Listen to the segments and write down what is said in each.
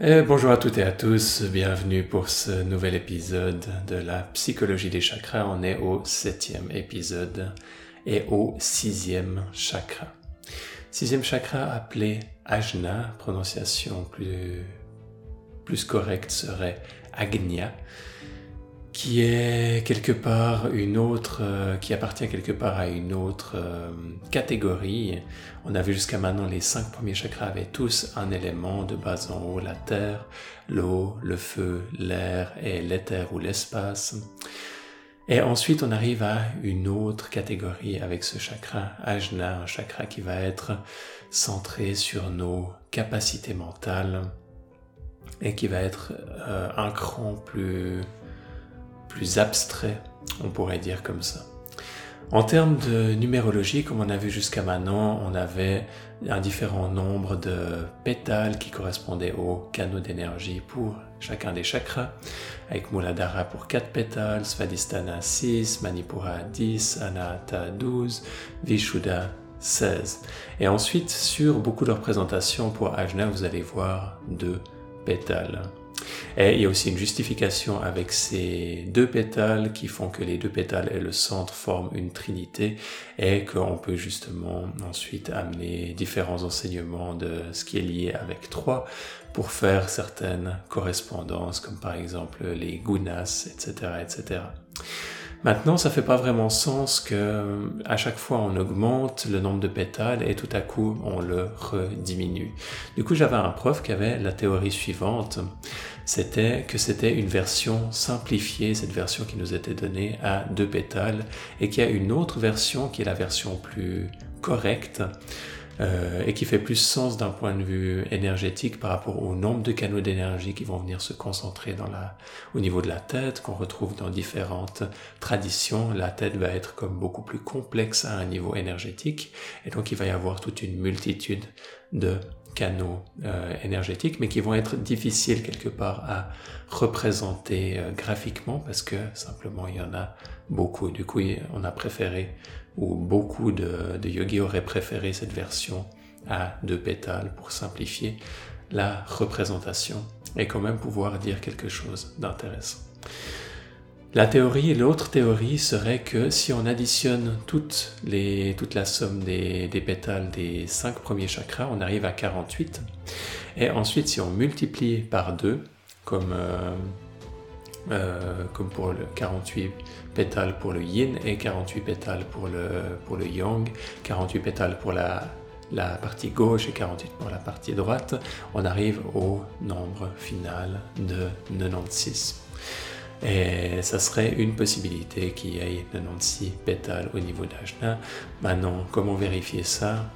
Bonjour à toutes et à tous, bienvenue pour ce nouvel épisode de la psychologie des chakras. On est au septième épisode et au sixième chakra. Sixième chakra appelé Ajna, prononciation plus, plus correcte serait Agnya qui est quelque part une autre, euh, qui appartient quelque part à une autre euh, catégorie. On a vu jusqu'à maintenant les cinq premiers chakras avaient tous un élément de bas en haut, la terre, l'eau, le feu, l'air et l'éther ou l'espace. Et ensuite, on arrive à une autre catégorie avec ce chakra Ajna, un chakra qui va être centré sur nos capacités mentales et qui va être euh, un cran plus plus abstrait, on pourrait dire comme ça. En termes de numérologie, comme on a vu jusqu'à maintenant, on avait un différent nombre de pétales qui correspondaient aux canaux d'énergie pour chacun des chakras, avec Muladhara pour 4 pétales, Svadhisthana 6, Manipura 10, Anahata 12, Vishuddha 16. Et ensuite, sur beaucoup de représentations pour Ajna, vous allez voir deux pétales. Et il y a aussi une justification avec ces deux pétales qui font que les deux pétales et le centre forment une trinité et qu'on peut justement ensuite amener différents enseignements de ce qui est lié avec trois pour faire certaines correspondances comme par exemple les gunas, etc., etc. Maintenant, ça fait pas vraiment sens que à chaque fois on augmente le nombre de pétales et tout à coup on le rediminue. Du coup, j'avais un prof qui avait la théorie suivante, c'était que c'était une version simplifiée, cette version qui nous était donnée à deux pétales, et qu'il y a une autre version qui est la version plus correcte, euh, et qui fait plus sens d'un point de vue énergétique par rapport au nombre de canaux d'énergie qui vont venir se concentrer dans la, au niveau de la tête, qu'on retrouve dans différentes traditions. La tête va être comme beaucoup plus complexe à un niveau énergétique, et donc il va y avoir toute une multitude de canaux euh, énergétiques, mais qui vont être difficiles quelque part à représenter euh, graphiquement parce que simplement il y en a beaucoup. Du coup, on a préféré où beaucoup de, de yogis auraient préféré cette version à deux pétales pour simplifier la représentation et quand même pouvoir dire quelque chose d'intéressant. La théorie, l'autre théorie serait que si on additionne toute, la somme des, pétales des cinq premiers chakras, on arrive à 48. Et ensuite, si on multiplie par deux, comme euh, euh, comme pour le 48 pétales pour le yin et 48 pétales pour le, yang, 48 pétales pour la partie gauche et 48 pour la partie droite, on arrive au nombre final de 96. Et ça serait une possibilité qu'il y ait 96 pétales au niveau d'Ajna. Maintenant, comment vérifier ça?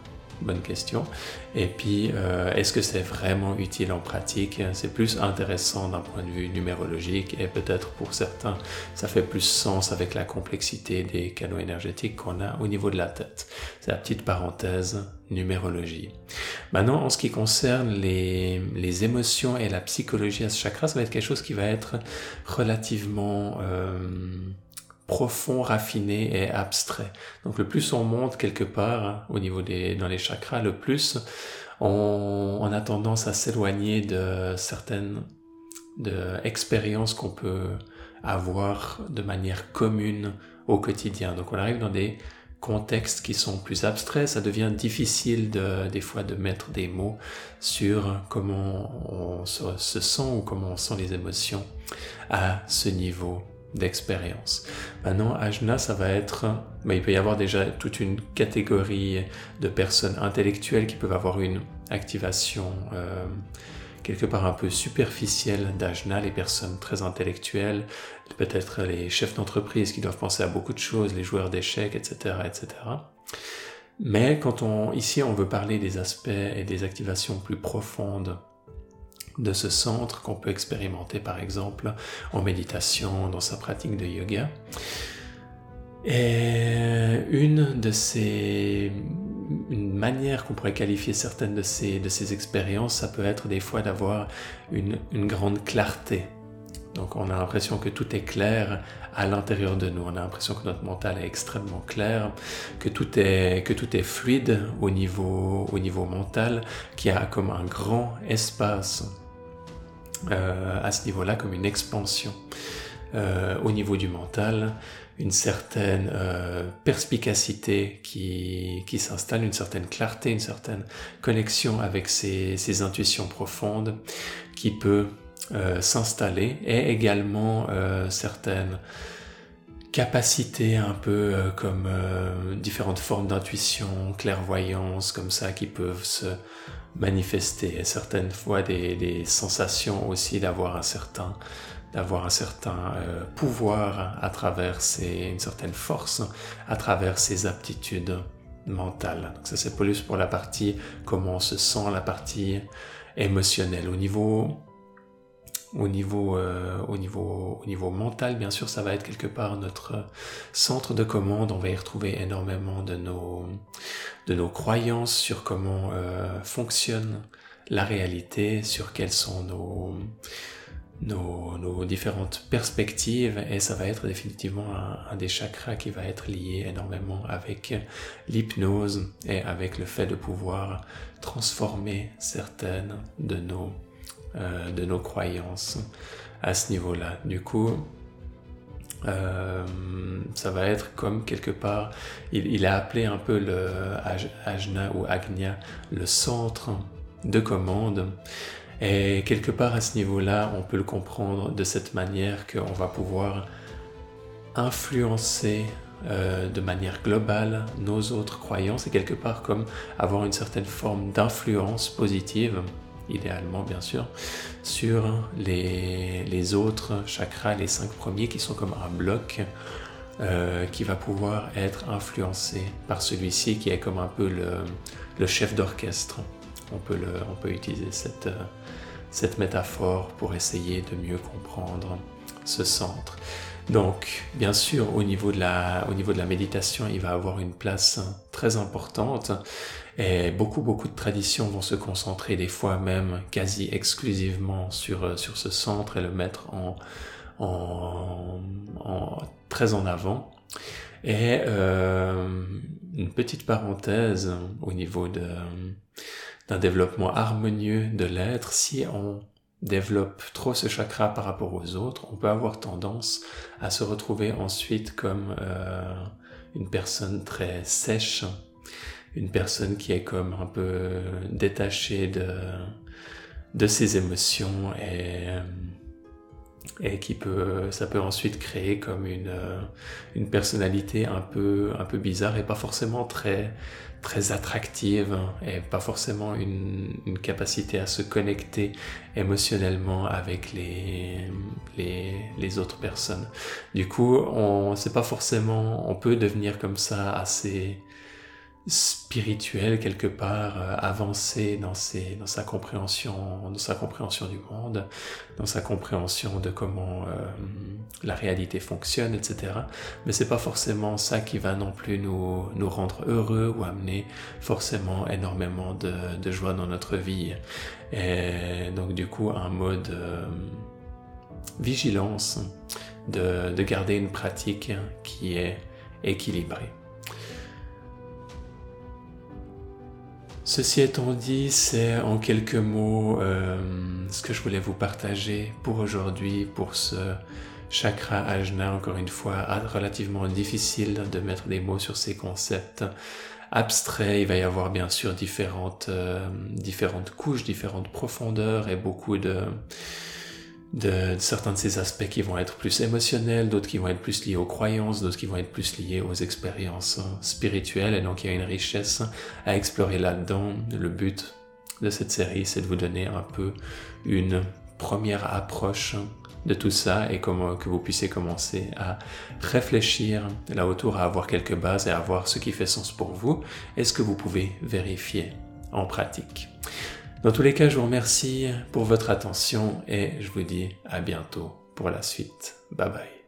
Bonne question. Et puis, euh, est-ce que c'est vraiment utile en pratique? C'est plus intéressant d'un point de vue numérologique et peut-être pour certains, ça fait plus sens avec la complexité des canaux énergétiques qu'on a au niveau de la tête. C'est la petite parenthèse numérologie. Maintenant, en ce qui concerne les, les, émotions et la psychologie à ce chakra, ça va être quelque chose qui va être relativement... Euh, profond, raffiné et abstrait. Donc le plus on monte quelque part hein, au niveau des dans les chakras, le plus on, on a tendance à s'éloigner de certaines de expériences qu'on peut avoir de manière commune au quotidien. Donc on arrive dans des contextes qui sont plus abstraits, ça devient difficile de, des fois de mettre des mots sur comment on se, se sent ou comment on sent les émotions à ce niveau d'expérience. Maintenant, Ajna, ça va être, mais il peut y avoir déjà toute une catégorie de personnes intellectuelles qui peuvent avoir une activation euh, quelque part un peu superficielle d'Ajna, les personnes très intellectuelles, peut-être les chefs d'entreprise qui doivent penser à beaucoup de choses, les joueurs d'échecs, etc., etc. Mais quand on, ici, on veut parler des aspects et des activations plus profondes de ce centre qu'on peut expérimenter par exemple en méditation, dans sa pratique de yoga. Et une de ces une manière qu'on pourrait qualifier certaines de ces, de ces expériences, ça peut être des fois d'avoir une, une grande clarté. Donc on a l'impression que tout est clair à l'intérieur de nous. On a l'impression que notre mental est extrêmement clair, que tout est, que tout est fluide au niveau, au niveau mental, qu'il y a comme un grand espace euh, à ce niveau-là comme une expansion euh, au niveau du mental, une certaine euh, perspicacité qui, qui s'installe, une certaine clarté, une certaine connexion avec ses, ses intuitions profondes qui peut s'installer et également certaines capacités un peu comme différentes formes d'intuition, clairvoyance, comme ça, qui peuvent se manifester. Certaines fois des, sensations aussi d'avoir un certain d'avoir un certain euh, pouvoir à travers une certaine force, à travers ses aptitudes mentales. Donc ça c'est plus pour la partie comment on se sent, la partie émotionnelle. Au niveau au niveau, euh, au niveau, au niveau mental, bien sûr, ça va être quelque part notre centre de commande. On va y retrouver énormément de nos, de nos croyances sur comment euh, fonctionne la réalité, sur quelles sont nos, nos, nos, différentes perspectives et ça va être définitivement un, un, des chakras qui va être lié énormément avec l'hypnose et avec le fait de pouvoir transformer certaines de nos euh, de nos croyances à ce niveau-là. Du coup, euh, ça va être comme quelque part, il, a appelé un peu le Ajna ou Agnya le centre de commande. Et quelque part à ce niveau-là, on peut le comprendre de cette manière qu'on va pouvoir influencer euh, de manière globale nos autres croyances et quelque part comme avoir une certaine forme d'influence positive idéalement bien sûr, sur les, les, autres chakras, les cinq premiers qui sont comme un bloc euh, qui va pouvoir être influencé par celui-ci qui est comme un peu le, le chef d'orchestre. On peut, on peut utiliser cette, cette métaphore pour essayer de mieux comprendre ce centre. Donc, bien sûr, au niveau, de la, au niveau de la méditation, il va avoir une place très importante et beaucoup, beaucoup de traditions vont se concentrer des fois même quasi exclusivement sur, euh, sur ce centre et le mettre en, en, en très en avant. Et euh, une petite parenthèse au niveau d'un développement harmonieux de l'être, si on développe trop ce chakra par rapport aux autres, on peut avoir tendance à se retrouver ensuite comme euh, une personne très sèche, une personne qui est comme un peu détachée de, de ses émotions et, et qui peut, ça peut ensuite créer comme une, une personnalité un peu, un peu bizarre et pas forcément très, très attractive et pas forcément une, une capacité à se connecter émotionnellement avec les, les, les autres personnes. Du coup, on, c'est pas forcément, on peut devenir comme ça assez, spirituel quelque part euh, avancé dans ses dans sa compréhension dans sa compréhension du monde dans sa compréhension de comment euh, la réalité fonctionne etc mais c'est pas forcément ça qui va non plus nous nous rendre heureux ou amener forcément énormément de, de joie dans notre vie. Et donc du coup un mode euh, vigilance de, de garder une pratique qui est équilibrée Ceci étant dit, c'est en quelques mots euh, ce que je voulais vous partager pour aujourd'hui, pour ce chakra ajna, encore une fois, relativement difficile de mettre des mots sur ces concepts abstraits. Il va y avoir bien sûr différentes, euh, différentes couches, différentes profondeurs et beaucoup de certains de ces aspects qui vont être plus émotionnels, d'autres qui vont être plus liés aux croyances, d'autres qui vont être plus liés aux expériences spirituelles. Et donc il y a une richesse à explorer là-dedans. Le but de cette série, c'est de vous donner un peu une première approche de tout ça et comment que vous puissiez commencer à réfléchir là autour, à avoir quelques bases et à voir ce qui fait sens pour vous et ce que vous pouvez vérifier en pratique. Dans tous les cas, je vous remercie pour votre attention et je vous dis à bientôt pour la suite. Bye bye.